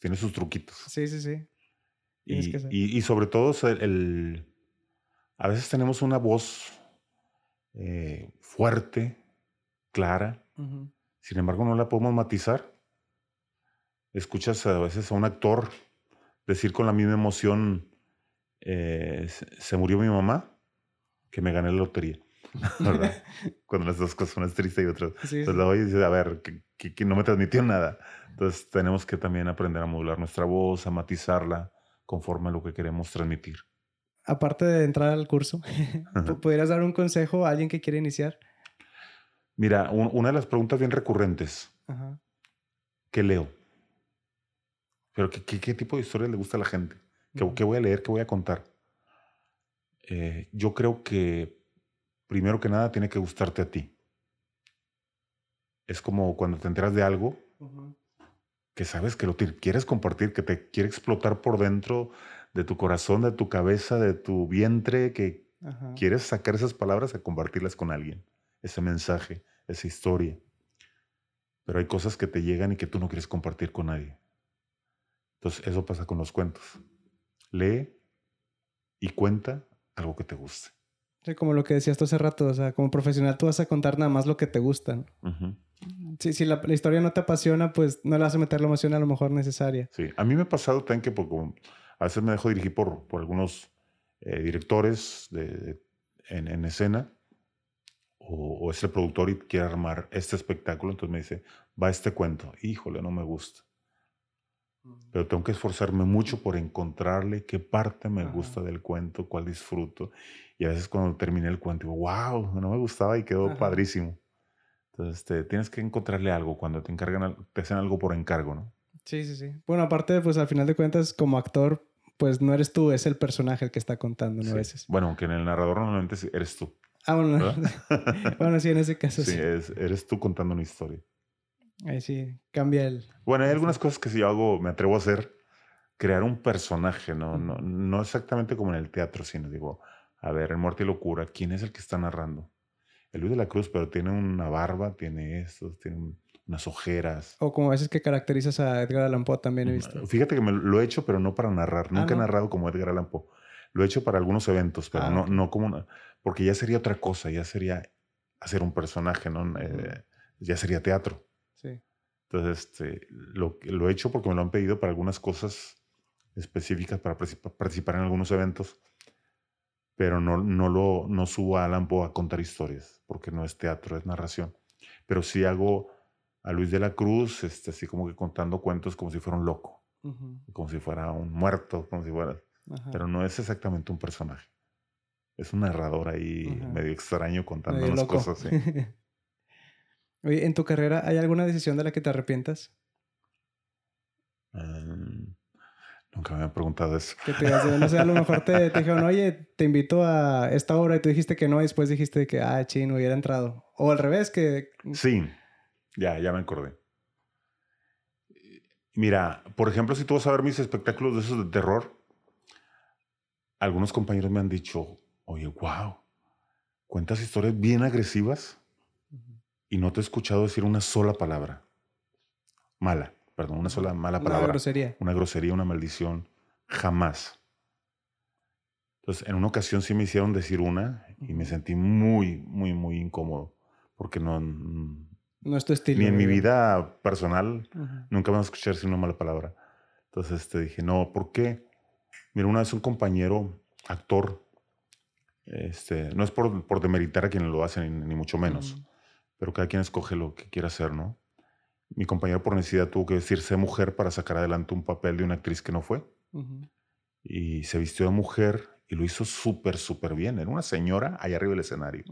Tiene sus truquitos. Sí, sí, sí. Y, y, sobre todo, el, a veces tenemos una voz eh, fuerte, clara, sin embargo no la podemos matizar. Escuchas a veces a un actor decir con la misma emoción, eh, se murió mi mamá, que me gané la lotería. Cuando las dos cosas, una es triste y otra. Entonces la oye y dice, a ver, que, no me transmitió nada. Entonces tenemos que también aprender a modular nuestra voz, a matizarla conforme a lo que queremos transmitir. Aparte de entrar al curso, ¿pudieras dar un consejo a alguien que quiere iniciar? Mira, una de las preguntas bien recurrentes. ¿Qué leo? Pero ¿qué, tipo de historia le gusta a la gente? ¿Qué, voy a leer? ¿Qué voy a contar? Eh, yo creo que primero que nada tiene que gustarte a ti. Es como cuando te enteras de algo que sabes que lo quieres compartir, que te quiere explotar por dentro de tu corazón, de tu cabeza, de tu vientre, que quieres sacar esas palabras y compartirlas con alguien, ese mensaje, esa historia. Pero hay cosas que te llegan y que tú no quieres compartir con nadie. Entonces, eso pasa con los cuentos. Lee y cuenta algo que te guste. Sí, como lo que decías tú hace rato, o sea, como profesional tú vas a contar nada más lo que te gustan. Si, la, historia no te apasiona, pues no le vas a meter la emoción a lo mejor necesaria. Sí, a mí me ha pasado también que por, a veces me dejo dirigir por, por algunos eh, directores de, en, escena o, o es el productor y quiere armar este espectáculo, entonces me dice, va este cuento, híjole, no me gusta. Pero tengo que esforzarme mucho por encontrarle qué parte me gusta del cuento, cuál disfruto. Y a veces cuando terminé el cuento digo, wow, no me gustaba y quedó padrísimo. Entonces este, tienes que encontrarle algo cuando te encargan, te hacen algo por encargo, ¿no? Sí, sí, sí. Bueno, aparte, pues al final de cuentas, como actor, pues no eres tú, es el personaje el que está contando, ¿no? A veces. Bueno, aunque en el narrador normalmente eres tú. Ah, bueno, bueno, sí, en ese caso sí. Sí, eres tú contando una historia. Ahí sí, cambia el... Bueno, hay algunas cosas que si yo hago, me atrevo a hacer, crear un personaje, ¿no? No, no exactamente como en el teatro, sino digo, a ver, en Muerte y Locura, ¿quién es el que está narrando? El Luis de la Cruz, pero tiene una barba, tiene esto, tiene unas ojeras. O como a veces que caracterizas a Edgar Allan Poe también he mm, visto. Fíjate que me lo he hecho, pero no para narrar. Ah, Nunca he narrado como Edgar Allan Poe. Lo he hecho para algunos eventos, pero ah, no, no como una... Porque ya sería otra cosa, ya sería hacer un personaje, ¿no? Eh, ya sería teatro. Entonces, este, lo, lo he hecho porque me lo han pedido para algunas cosas específicas para participar en algunos eventos, pero no, no, lo, no subo a Alampo a contar historias, porque no es teatro, es narración. Pero sí hago a Luis de la Cruz, este, así como que contando cuentos como si fuera un loco, como si fuera un muerto, como si fuera... Pero no es exactamente un personaje. Es un narrador ahí medio extraño contando las cosas. ¿sí? Oye, ¿en tu carrera hay alguna decisión de la que te arrepientas? Em, nunca me han preguntado eso. Que te no sé, a lo mejor te, dijeron, oye, te invito a esta obra y tú dijiste que no y después dijiste que, ah, chino, hubiera entrado. O al revés, que... Sí, ya, ya me acordé. Mira, por ejemplo, si tú vas a ver mis espectáculos de esos de terror, algunos compañeros me han dicho, oye, wow, cuentas historias bien agresivas y no te he escuchado decir una sola palabra. Mala, perdón, una sola mala palabra. Una grosería. Una grosería, una maldición. Jamás. Entonces, en una ocasión sí me hicieron decir una y me sentí muy, muy, muy incómodo. Porque no. No es tu estilo. Ni en mi vida personal nunca me van a escuchar una mala palabra. Entonces este, dije, no, ¿por qué? Mira, una vez un compañero, actor, este, no es por, por demeritar a quienes lo hacen, ni, mucho menos pero cada quien escoge lo que quiere hacer, ¿no? Mi compañero por necesidad tuvo que decirse mujer para sacar adelante un papel de una actriz que no fue. Y se vistió de mujer y lo hizo súper, súper bien. Era una señora ahí arriba del escenario.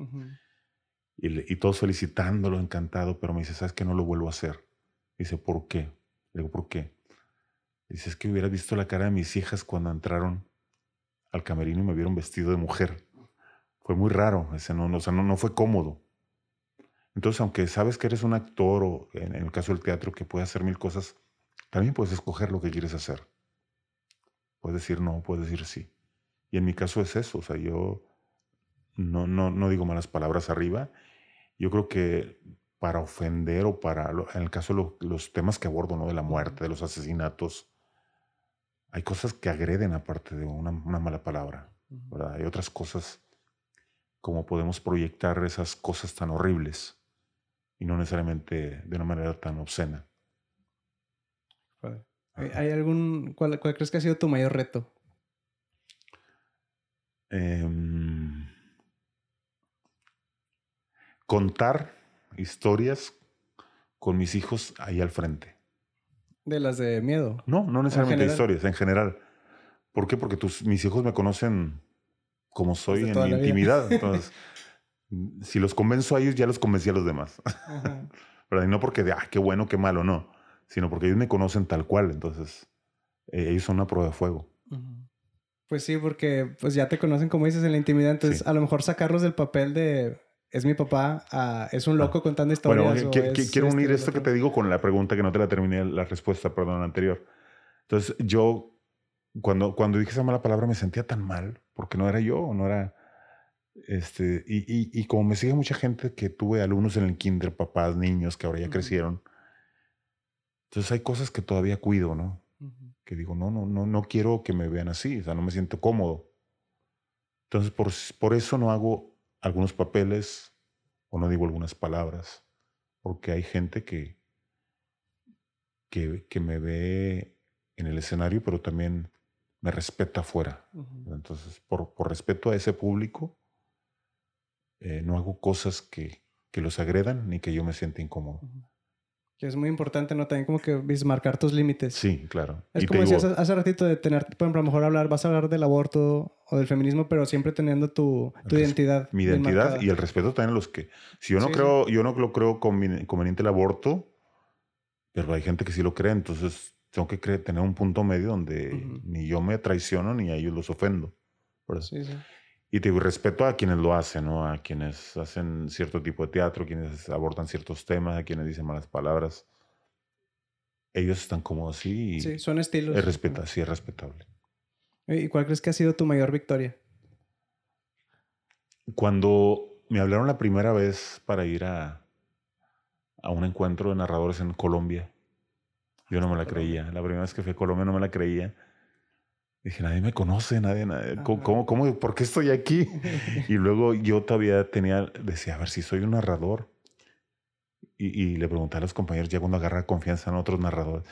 y, y, todos felicitándolo, encantado, pero me dice, ¿sabes qué? No lo vuelvo a hacer. Dice, ¿por qué? Le digo, ¿por qué? Dice, es que hubiera visto la cara de mis hijas cuando entraron al camerino y me vieron vestido de mujer. Fue muy raro, ese no, o sea, no, no fue cómodo. Entonces, aunque sabes que eres un actor o en el caso del teatro que puede hacer mil cosas, también puedes escoger lo que quieres hacer. Puedes decir no, puedes decir sí. Y en mi caso es eso, o sea, yo no, no, no digo malas palabras arriba. Yo creo que para ofender o para, en el caso de los temas que abordo, ¿no? De la muerte, de los asesinatos, hay cosas que agreden aparte de una, mala palabra, Hay otras cosas como podemos proyectar esas cosas tan horribles y no necesariamente de una manera tan obscena. ¿Hay algún, cuál, crees que ha sido tu mayor reto? Em, contar historias con mis hijos ahí al frente. ¿De las de miedo? No, no necesariamente historias, en general. ¿Por qué? Porque tus, mis hijos me conocen como soy en mi intimidad. Entonces, si los convenzo a ellos, ya los convencí a los demás. ¿Verdad? Y no porque de, ah, qué bueno, qué malo, no. Sino porque ellos me conocen tal cual. Entonces, eh, ellos son una prueba de fuego. Pues sí, porque pues ya te conocen, como dices, en la intimidad. Entonces, a lo mejor sacarlos del papel de es mi papá, ah, es un loco contando historias. Bueno, quiero unir este, esto que te digo con la pregunta que no te la terminé, la respuesta, perdón, anterior. Entonces, yo, cuando, cuando dije esa mala palabra, me sentía tan mal, porque no era yo, no era... Este, y, y, y como me sigue mucha gente que tuve alumnos en el kinder, papás, niños que ahora ya crecieron, entonces hay cosas que todavía cuido, ¿no? Que digo, no, no, no, no quiero que me vean así, o sea, no me siento cómodo. Entonces, por, por eso no hago algunos papeles o no digo algunas palabras, porque hay gente que, que, que me ve en el escenario, pero también me respeta afuera. Entonces, por, por, respeto a ese público, eh, no hago cosas que, que, los agredan ni que yo me sienta incómodo. Que es muy importante, ¿no? También como que marcar tus límites. Sí, claro. Es como decías hace ratito de tener, por ejemplo, a lo mejor hablar, vas a hablar del aborto o del feminismo, pero siempre teniendo tu, tu identidad. Mi identidad y el respeto también a los que... Si yo no creo, yo no lo creo conveniente el aborto, pero hay gente que sí lo cree, entonces tengo que tener un punto medio donde ni yo me traiciono ni a ellos los ofendo. Sí, sí. Y te respeto a quienes lo hacen, ¿no? A quienes hacen cierto tipo de teatro, quienes abordan ciertos temas, a quienes dicen malas palabras. Ellos están como así. sí, son estilos. Es respeta, sí, es respetable. ¿Y cuál crees que ha sido tu mayor victoria? Cuando me hablaron la primera vez para ir a, a un encuentro de narradores en Colombia, yo no me la creía. La primera vez que fui a Colombia no me la creía Dije, nadie me conoce, nadie, nadie. ¿Cómo, cómo, por qué estoy aquí? y luego yo todavía tenía, decía, a ver si soy un narrador. Y, le pregunté a los compañeros, ya cuando agarra confianza en otros narradores,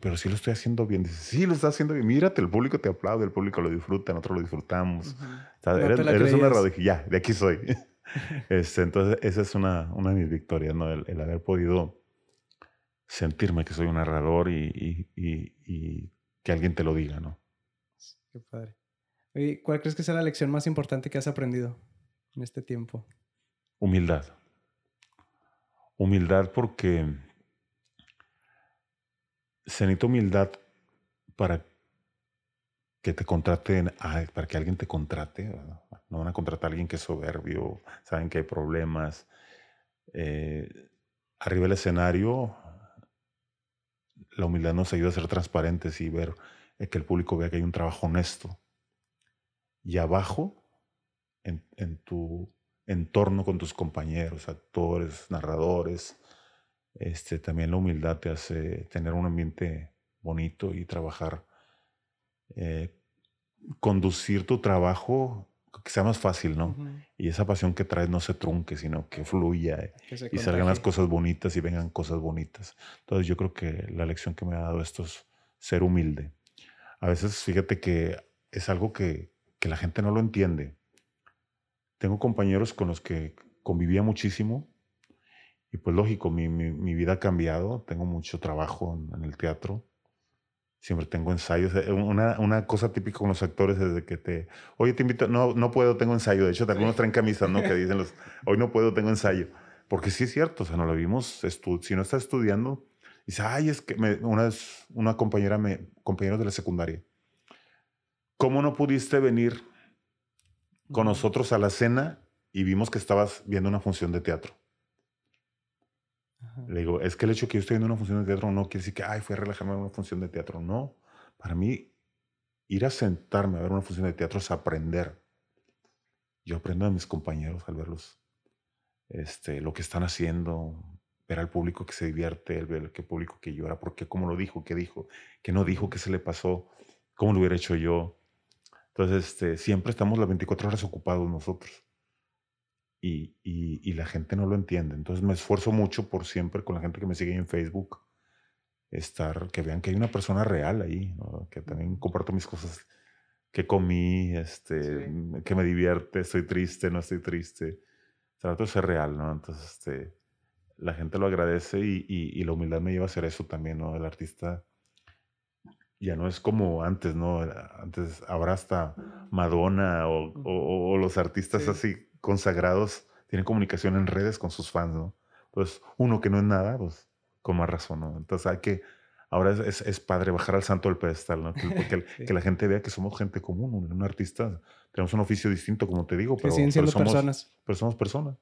pero si lo estoy haciendo bien. Dice, sí, lo estás haciendo bien. Mírate, el público te aplaude, el público lo disfruta, nosotros lo disfrutamos. eres, un narrador. Dije, ya, de aquí soy. este, entonces, esa es una, una de mis victorias, ¿no? El, haber podido sentirme que soy un narrador y, y que alguien te lo diga, ¿no? Qué padre. ¿Y ¿cuál crees que sea la lección más importante que has aprendido en este tiempo? Humildad. Humildad porque se necesita humildad para que te contraten, para que alguien te contrate. No van a contratar a alguien que es soberbio, saben que hay problemas. Eh, arriba del escenario, la humildad nos ayuda a ser transparentes y ver es que el público vea que hay un trabajo honesto. Y abajo, en, tu entorno con tus compañeros, actores, narradores, este, también la humildad te hace tener un ambiente bonito y trabajar, eh, conducir tu trabajo que sea más fácil, ¿no? Y esa pasión que traes no se trunque, sino que fluya y salgan las cosas bonitas y vengan cosas bonitas. Entonces yo creo que la lección que me ha dado esto es ser humilde a veces fíjate que es algo que, la gente no lo entiende. Tengo compañeros con los que convivía muchísimo y pues lógico, mi, vida ha cambiado, tengo mucho trabajo en, el teatro, siempre tengo ensayos. Eh, una, cosa típica con los actores es de que te, oye, te invito, no, no puedo, tengo ensayo. De hecho, algunos traen camisas, ¿no? Que dicen los, hoy no puedo, tengo ensayo. Porque sí es cierto, o sea, no lo vimos, si no estás estudiando, Dice, ay, es que una vez una compañera, me, compañeros de la secundaria, ¿cómo no pudiste venir con nosotros a la cena y vimos que estabas viendo una función de teatro? Le digo, es que el hecho que yo esté viendo una función de teatro no quiere decir que, ay, fui a relajarme en una función de teatro. No, para mí, ir a sentarme a ver una función de teatro es aprender. Yo aprendo de mis compañeros al verlos, este, lo que están haciendo, ver al público que se divierte, ver al público que llora, porque cómo lo dijo, qué dijo, qué no dijo, qué se le pasó, cómo lo hubiera hecho yo. Entonces, este, siempre estamos las 24 horas ocupados nosotros. Y, y, la gente no lo entiende. Entonces me esfuerzo mucho por siempre con la gente que me sigue en Facebook, estar, que vean que hay una persona real ahí, que también comparto mis cosas, que comí, este, que me divierte, estoy triste, no estoy triste. Trato de ser real, ¿no? Entonces, este, la gente lo agradece y, la humildad me lleva a hacer eso también, ¿no? El artista ya no es como antes, ¿no? Antes, ahora hasta Madonna o, los artistas así consagrados tienen comunicación en redes con sus fans, ¿no? Entonces, uno que no es nada, pues con más razón, ¿no? Entonces hay que, ahora es, padre bajar al santo del pedestal, ¿no? Que, que, la gente vea que somos gente común, un, artista, tenemos un oficio distinto, como te digo, pero, somos, personas. Pero somos personas.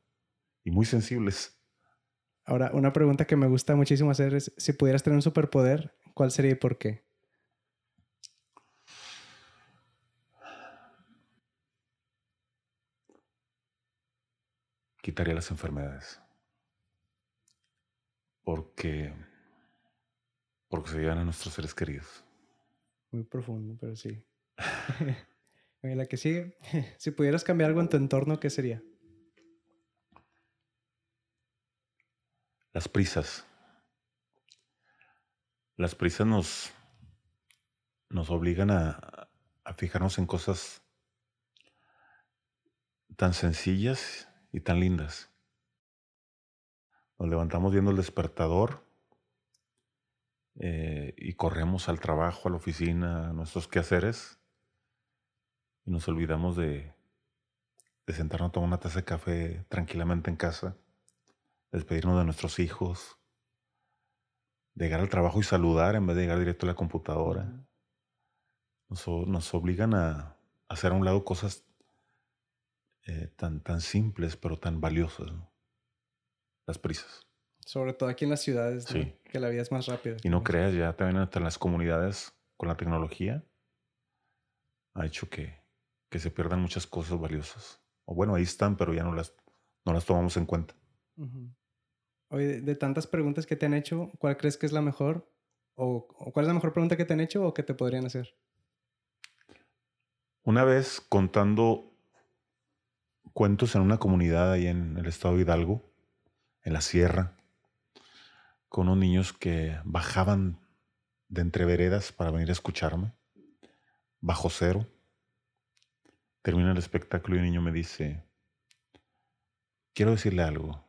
y muy sensibles. Ahora, una pregunta que me gusta muchísimo hacer es, si pudieras tener un superpoder, ¿cuál sería y por qué? Quitaría las enfermedades. Porque, porque se llevan a nuestros seres queridos. Muy profundo, pero sí. la que sigue, si pudieras cambiar algo en tu entorno, ¿qué sería? Las prisas. Las prisas nos, nos obligan a, a fijarnos en cosas tan sencillas y tan lindas. Nos levantamos viendo el despertador eh, y corremos al trabajo, a la oficina, a nuestros quehaceres y nos olvidamos de, de sentarnos a tomar una taza de café tranquilamente en casa, despedirnos de nuestros hijos, de llegar al trabajo y saludar en vez de llegar directo a la computadora. Nos, obligan a, hacer a un lado cosas eh, tan, tan simples pero tan valiosas. Las prisas. Sobre todo aquí en las ciudades, que la vida es más rápida. Y no creas, ya también hasta en las comunidades con la tecnología ha hecho que, que se pierdan muchas cosas valiosas. O bueno, ahí están, pero ya no las, no las tomamos en cuenta. Oye, de tantas preguntas que te han hecho, ¿cuál crees que es la mejor? ¿O, cuál es la mejor pregunta que te han hecho o que te podrían hacer? Una vez contando cuentos en una comunidad ahí en el estado de Hidalgo, en la sierra, con unos niños que bajaban de entre veredas para venir a escucharme, bajo cero. Termina el espectáculo y un niño me dice, quiero decirle algo,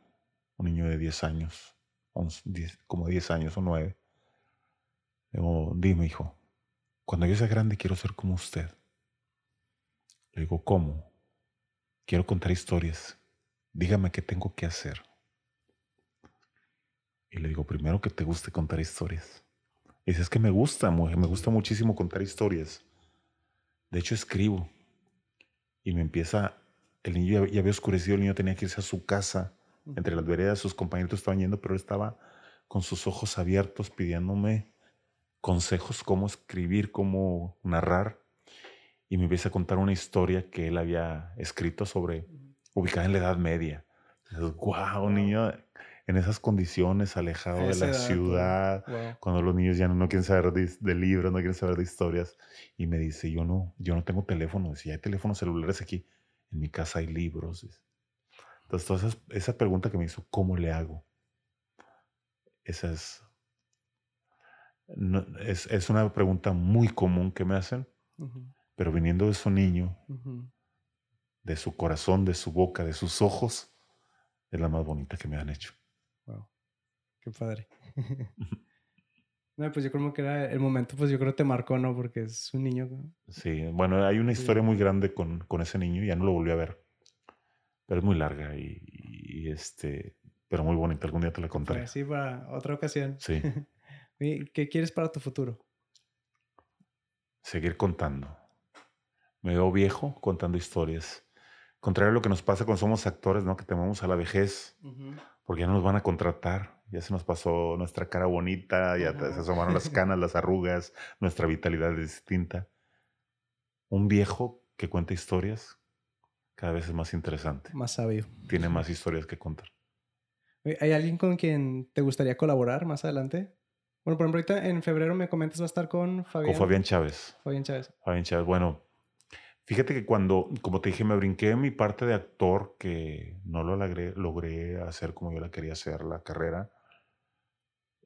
un niño de 10 años, como 10 años o 9. Digo, dime hijo, cuando yo sea grande quiero ser como usted. Le digo, ¿cómo? Quiero contar historias. Dígame qué tengo que hacer. Y le digo, primero que te guste contar historias. Y dice, es que me gusta, me gusta muchísimo contar historias. De hecho, escribo. Y me empieza, el niño ya, había oscurecido, el niño tenía que irse a su casa. Entre las veredas sus compañeros estaban yendo, pero él estaba con sus ojos abiertos pidiéndome consejos, cómo escribir, cómo narrar. Y me empieza a contar una historia que él había escrito sobre, ubicada en la Edad Media. Wow, un niño en esas condiciones, alejado de la ciudad, cuando los niños ya no, quieren saber de, libros, no quieren saber de historias. Y me dice, yo no, yo no tengo teléfono. Si hay teléfonos celulares aquí, en mi casa hay libros. Entonces, esa pregunta que me hizo, ¿cómo le hago? Esa es, es, una pregunta muy común que me hacen, pero viniendo de su niño, de su corazón, de su boca, de sus ojos, es la más bonita que me han hecho. Qué padre. no, pues yo creo que era el momento, pues yo creo que te marcó, ¿no? Porque es un niño. Sí, bueno, hay una historia muy grande con, con, ese niño, ya no lo volví a ver. Pero es muy larga y, este, pero muy bonita. Algún día te la contaré. Sí, para otra ocasión. Sí. ¿Qué quieres para tu futuro? Seguir contando. Me veo viejo contando historias. Contrario a lo que nos pasa cuando somos actores, ¿no? Que tememos a la vejez, porque ya no nos van a contratar ya se nos pasó nuestra cara bonita, ya se asomaron las canas, las arrugas, nuestra vitalidad es distinta. Un viejo que cuenta historias cada vez es más interesante. Más sabio. Tiene más historias que contar. ¿Hay alguien con quien te gustaría colaborar más adelante? Bueno, por ejemplo, ahorita en febrero me comentas va a estar con Fabián. Con Fabián Chávez. Fabián Chávez. Fabián Chávez. Bueno, Fíjate que cuando, como te dije, me brinqué mi parte de actor, que no lo logré, logré hacer como yo la quería hacer, la carrera,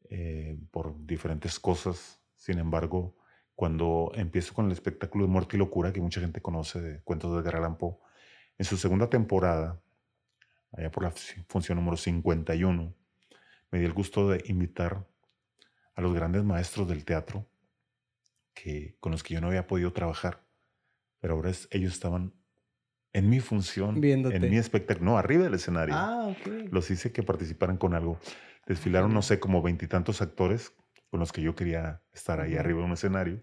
eh, por diferentes cosas. Sin embargo, cuando empiezo con el espectáculo de Muerte y Locura, que mucha gente conoce de Cuentos de Edgar en su segunda temporada, allá por la función número 51, me di el gusto de invitar a los grandes maestros del teatro que, con los que yo no había podido trabajar, pero ahora ellos estaban en mi función, en mi espectáculo, no, arriba del escenario. Ah, los hice que participaran con algo. Desfilaron, no sé, como veintitantos actores con los que yo quería estar ahí arriba en un escenario.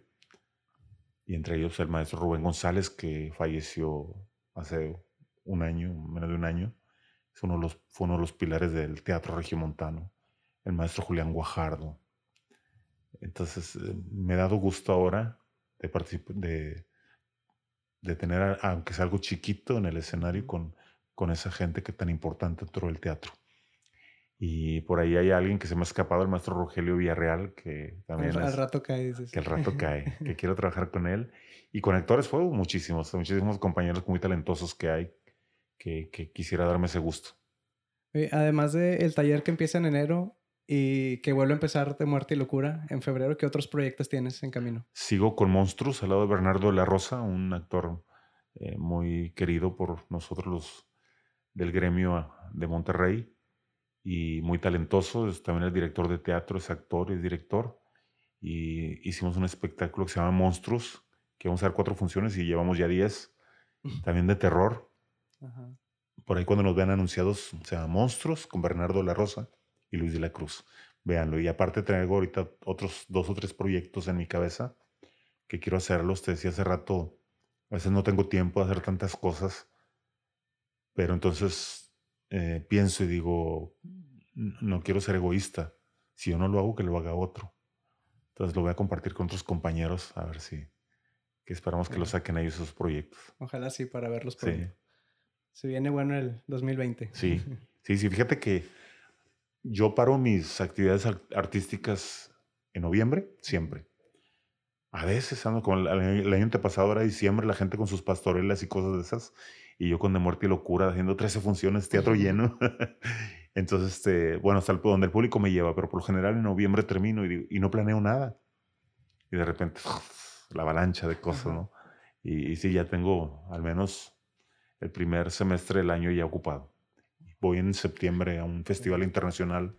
Y entre ellos el maestro Rubén González, que falleció hace un año, menos de un año. uno de los, fue uno de los pilares del teatro regiomontano, el maestro Julián Guajardo. Entonces, eh, me ha dado gusto ahora de, de, de tener, aunque sea algo chiquito, en el escenario con, con esa gente que tan importante dentro del teatro. Y por ahí hay alguien que se me ha escapado, el maestro Rogelio Villarreal, que también... Al, rato cae, dices. Que al rato cae, que quiero trabajar con él. Y con actores fue muchísimos, muchísimos compañeros muy talentosos que hay, que, que quisiera darme ese gusto. Además del taller que empieza en enero y que vuelve a empezar de Muerte y Locura en febrero, ¿qué otros proyectos tienes en camino? Sigo con Monstruos al lado de Bernardo de la Rosa, un actor eh, muy querido por nosotros los del gremio de Monterrey y muy talentoso, es también el director de teatro, es actor, y director. Y hicimos un espectáculo que se llama Monstruos, que vamos a dar cuatro funciones y llevamos ya diez, también de terror. Por ahí cuando nos vean anunciados, se llama Monstruos con Bernardo La Rosa y Luis de la Cruz. Véanlo. Y aparte traigo ahorita otros dos o tres proyectos en mi cabeza que quiero hacerlos. Te decía hace rato, a veces no tengo tiempo de hacer tantas cosas, pero entonces eh, pienso y digo, no quiero ser egoísta. Si yo no lo hago, que lo haga otro. Entonces lo voy a compartir con otros compañeros a ver si que esperamos que lo saquen ellos esos proyectos. Ojalá sí, para verlos pronto. Sí. Se viene bueno el 2020. Sí, sí, sí. Fíjate que yo paro mis actividades artísticas en noviembre, siempre. A veces ando como el, año pasado era diciembre, la gente con sus pastorelas y cosas de esas y yo con De Muerte y Locura haciendo 13 funciones, teatro lleno. Entonces, este, bueno, hasta el, donde el público me lleva, pero por lo general en noviembre termino y, no planeo nada. Y de repente, la avalancha de cosas, ¿no? Y, sí, ya tengo al menos el primer semestre del año ya ocupado. Voy en septiembre a un festival internacional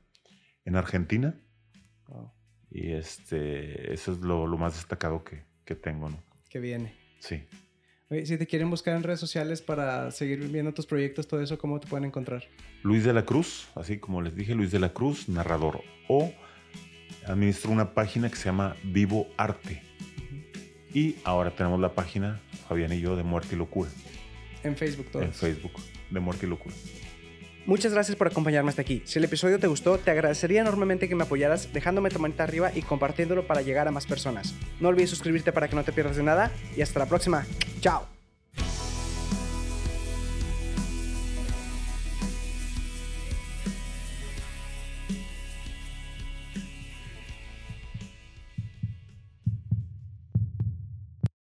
en Argentina. Y este, eso es lo, lo más destacado que, que tengo, ¿no? Que viene. Sí si te quieren buscar en redes sociales para seguir viendo tus proyectos, todo eso, ¿cómo te pueden encontrar? Luis de la Cruz, así como les dije, Luis de la Cruz, narrador. O administro una página que se llama Vivo Arte. Y ahora tenemos la página, Fabián y yo, de Muerte y Locura. En Facebook, todo. En Facebook, de Muerte y Locura. Muchas gracias por acompañarme hasta aquí. Si el episodio te gustó, te agradecería enormemente que me apoyaras dejándome tu manita arriba y compartiéndolo para llegar a más personas. No olvides suscribirte para que no te pierdas de nada y hasta la próxima. Chao.